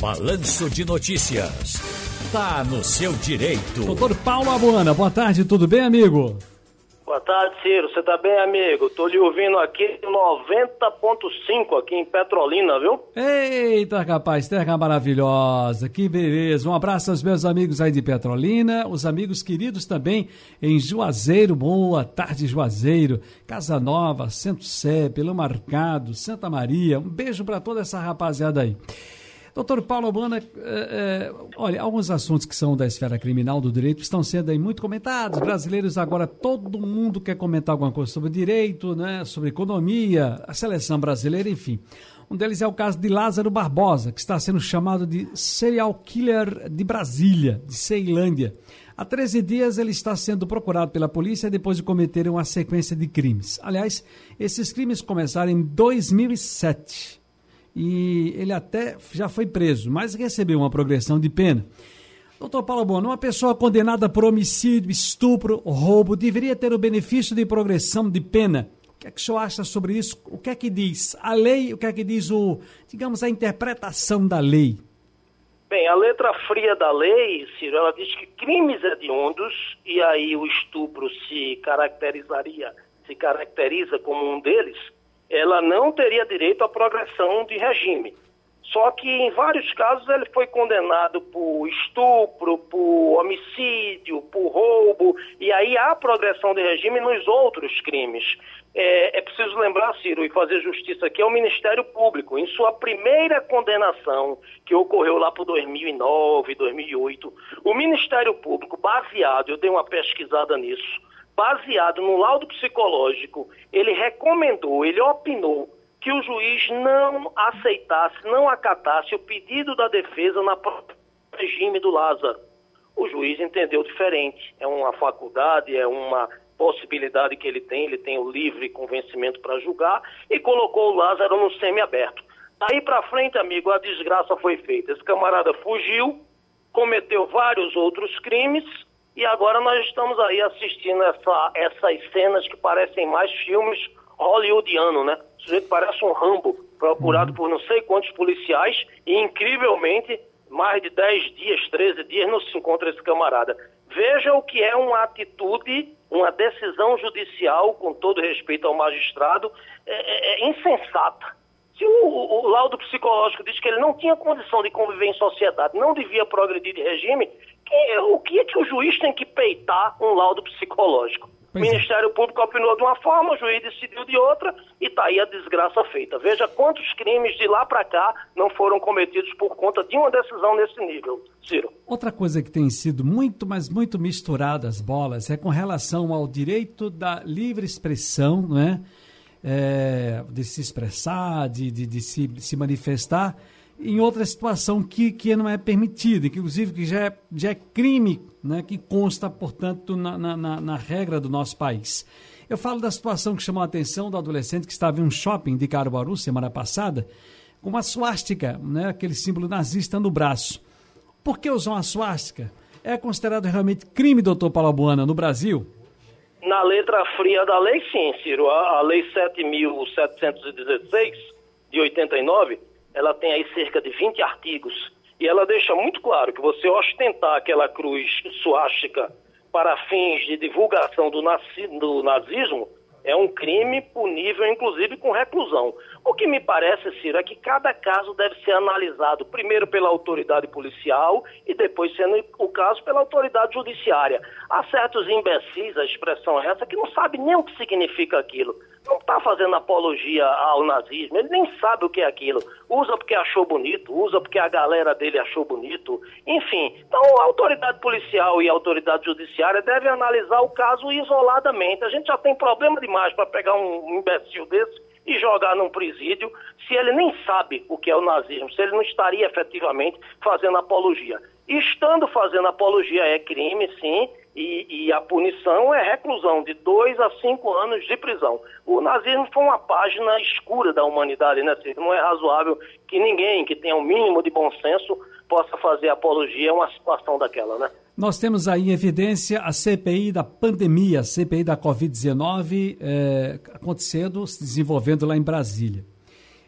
Balanço de Notícias. Tá no seu direito. Doutor Paulo Abuana, boa tarde, tudo bem, amigo? Boa tarde, Ciro. Você tá bem, amigo? Tô lhe ouvindo aqui 90.5 aqui em Petrolina, viu? Eita, rapaz, terra maravilhosa, que beleza. Um abraço aos meus amigos aí de Petrolina, os amigos queridos também em Juazeiro. Boa tarde, Juazeiro. Casa Nova, Centro Sé, Pelo Marcado, Santa Maria. Um beijo para toda essa rapaziada aí. Doutor Paulo Albana, é, é, olha, alguns assuntos que são da esfera criminal do direito estão sendo aí muito comentados. Brasileiros agora, todo mundo quer comentar alguma coisa sobre direito, né, sobre economia, a seleção brasileira, enfim. Um deles é o caso de Lázaro Barbosa, que está sendo chamado de serial killer de Brasília, de Ceilândia. Há 13 dias ele está sendo procurado pela polícia depois de cometer uma sequência de crimes. Aliás, esses crimes começaram em 2007 e ele até já foi preso, mas recebeu uma progressão de pena. Doutor Paulo Bono, uma pessoa condenada por homicídio, estupro, roubo, deveria ter o benefício de progressão de pena. O que é que o senhor acha sobre isso? O que é que diz a lei? O que é que diz o, digamos, a interpretação da lei? Bem, a letra fria da lei, Ciro, ela diz que crimes hediondos, e aí o estupro se caracterizaria, se caracteriza como um deles, ela não teria direito à progressão de regime. Só que em vários casos ele foi condenado por estupro, por homicídio, por roubo, e aí há progressão de regime nos outros crimes. É, é, preciso lembrar, Ciro, e fazer justiça aqui, é o Ministério Público. Em sua primeira condenação, que ocorreu lá por 2009, 2008, o Ministério Público, baseado, eu dei uma pesquisada nisso, baseado no laudo psicológico, ele recomendou, ele opinou que o juiz não aceitasse, não acatasse o pedido da defesa na regime do Lázaro. O juiz entendeu diferente. É uma faculdade, é uma possibilidade que ele tem, ele tem o livre convencimento para julgar e colocou o Lázaro no semiaberto. Daí para frente, amigo, a desgraça foi feita. Esse camarada fugiu, cometeu vários outros crimes e agora nós estamos aí assistindo essa, essas cenas que parecem mais filmes hollywoodianos, né? O sujeito parece um Rambo, procurado uhum. por não sei quantos policiais e, incrivelmente, mais de 10 dias, 13 dias, não se encontra esse camarada. Veja o que é uma atitude, uma decisão judicial, com todo respeito ao magistrado, é, é, é insensata. Se o, o, o, laudo psicológico diz que ele não tinha condição de conviver em sociedade, não devia progredir de regime, que, o que é que o juiz tem que peitar um laudo psicológico? Pois o é. Ministério é. Público opinou de uma forma, o juiz decidiu de outra e está aí a desgraça feita. Veja quantos crimes de lá para cá não foram cometidos por conta de uma decisão nesse nível, Ciro. Outra coisa que tem sido muito, mas muito misturada as bolas é com relação ao direito da livre expressão, né? É, de se expressar, de, de, de se, se manifestar em outra situação que, que não é permitida, que inclusive que já é, já é crime, né, que consta, portanto, na, na, na, regra do nosso país. Eu falo da situação que chamou a atenção do adolescente que estava em um shopping de Caruaru semana passada, com uma suástica, né, aquele símbolo nazista no braço. Por que usar uma suástica? É considerado realmente crime, doutor Palabuana, no Brasil? Na letra fria da lei, sim, Ciro. A, a lei 7.716, de 89, ela tem aí cerca de 20 artigos e ela deixa muito claro que você ostentar aquela cruz suástica para fins de divulgação do, do nazismo é um crime punível, inclusive com reclusão. O que me parece, Ciro, é que cada caso deve ser analisado primeiro pela autoridade policial e depois, sendo o caso, pela autoridade judiciária. Há certos imbecis, a expressão é essa, que não sabe nem o que significa aquilo não está fazendo apologia ao nazismo, ele nem sabe o que é aquilo. Usa porque achou bonito, usa porque a galera dele achou bonito. Enfim, então a autoridade policial e a autoridade judiciária devem analisar o caso isoladamente. A gente já tem problema demais para pegar um imbecil desse e jogar num presídio se ele nem sabe o que é o nazismo, se ele não estaria efetivamente fazendo apologia. Estando fazendo apologia é crime, sim, e, e, a punição é reclusão de dois a cinco anos de prisão. O nazismo foi uma página escura da humanidade, né? Não é razoável que ninguém que tenha o um mínimo de bom senso possa fazer apologia a uma situação daquela, né? Nós temos aí em evidência a CPI da pandemia, a CPI da Covid-19 é, acontecendo, se desenvolvendo lá em Brasília.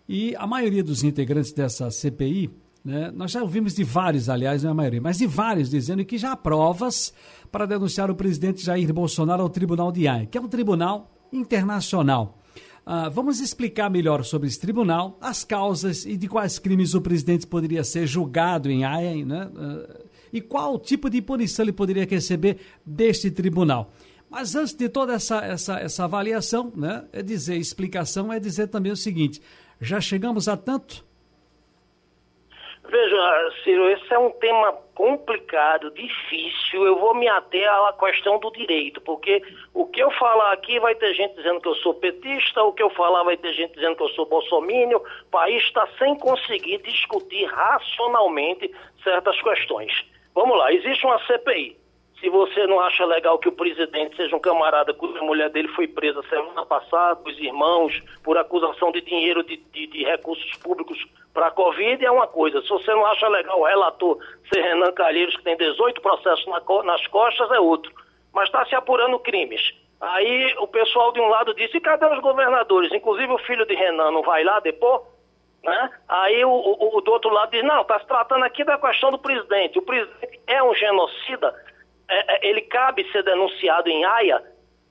E a maioria dos integrantes dessa CPI né? Nós já ouvimos de vários, aliás, não é a maioria, mas de vários dizendo que já há provas para denunciar o presidente Jair Bolsonaro ao Tribunal de Haia, que é um tribunal internacional. Uh, vamos explicar melhor sobre esse tribunal, as causas e de quais crimes o presidente poderia ser julgado em Haia, né? Uh, e qual tipo de punição ele poderia receber deste tribunal. Mas antes de toda essa, essa, essa avaliação, né, é dizer, explicação é dizer também o seguinte: já chegamos a tanto Veja, Ciro, esse é um tema complicado, difícil. Eu vou me ater à questão do direito, porque o que eu falar aqui vai ter gente dizendo que eu sou petista, o que eu falar vai ter gente dizendo que eu sou bolsomínio. O país está sem conseguir discutir racionalmente certas questões. Vamos lá, existe uma CPI. Se você não acha legal que o presidente seja um camarada cuja mulher dele foi presa semana passada, os irmãos, por acusação de dinheiro de, de, de recursos públicos para a Covid, é uma coisa. Se você não acha legal o relator ser Renan Calheiros, que tem 18 processos na, nas costas, é outro. Mas está se apurando crimes. Aí o pessoal de um lado disse, e cadê os governadores? Inclusive o filho de Renan não vai lá depor? Né? Aí o, o, o do outro lado diz, não, está se tratando aqui da questão do presidente. O presidente é um genocida é, é, ele cabe ser denunciado em AIA?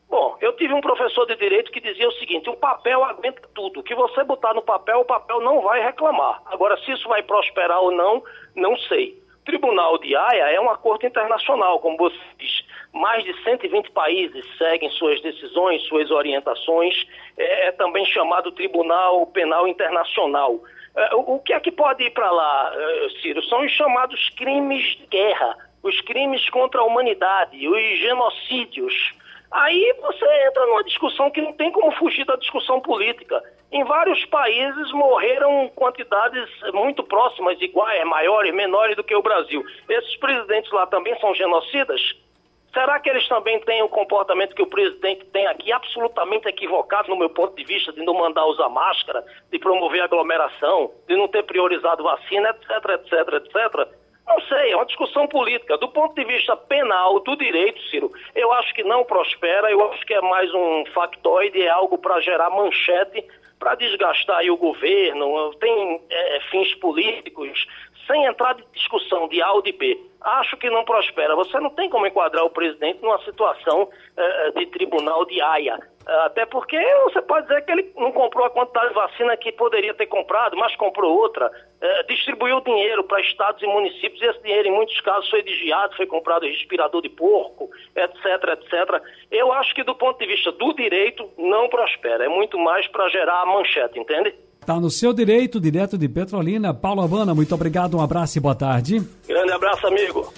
Bom, eu tive um professor de direito que dizia o seguinte: o papel aguenta tudo. O que você botar no papel, o papel não vai reclamar. Agora, se isso vai prosperar ou não, não sei. O Tribunal de Haia é um acordo internacional, como você diz. Mais de 120 países seguem suas decisões, suas orientações. É, é também chamado Tribunal Penal Internacional. É, o, o que é que pode ir para lá, é, Ciro? São os chamados crimes de guerra os crimes contra a humanidade, os genocídios. Aí você entra numa discussão que não tem como fugir da discussão política. Em vários países morreram quantidades muito próximas, iguais, maiores, menores do que o Brasil. Esses presidentes lá também são genocidas? Será que eles também têm o comportamento que o presidente tem aqui, absolutamente equivocado no meu ponto de vista, de não mandar usar máscara, de promover aglomeração, de não ter priorizado vacina, etc, etc, etc? Não sei, é uma discussão política. Do ponto de vista penal, do direito, Ciro, eu acho que não prospera, eu acho que é mais um factoide, é algo para gerar manchete, para desgastar o governo, tem é, fins políticos, sem entrar de discussão de A ou de B. Acho que não prospera. Você não tem como enquadrar o presidente numa situação é, de tribunal de aia. Até porque você pode dizer que ele não comprou a quantidade de vacina que poderia ter comprado, mas comprou outra. Distribuiu dinheiro para estados e municípios e esse dinheiro, em muitos casos, foi desviado, foi comprado respirador de porco, etc, etc. Eu acho que, do ponto de vista do direito, não prospera. É muito mais para gerar a manchete, entende? Está no seu direito, direto de Petrolina. Paulo Habana, muito obrigado, um abraço e boa tarde. Grande abraço, amigo.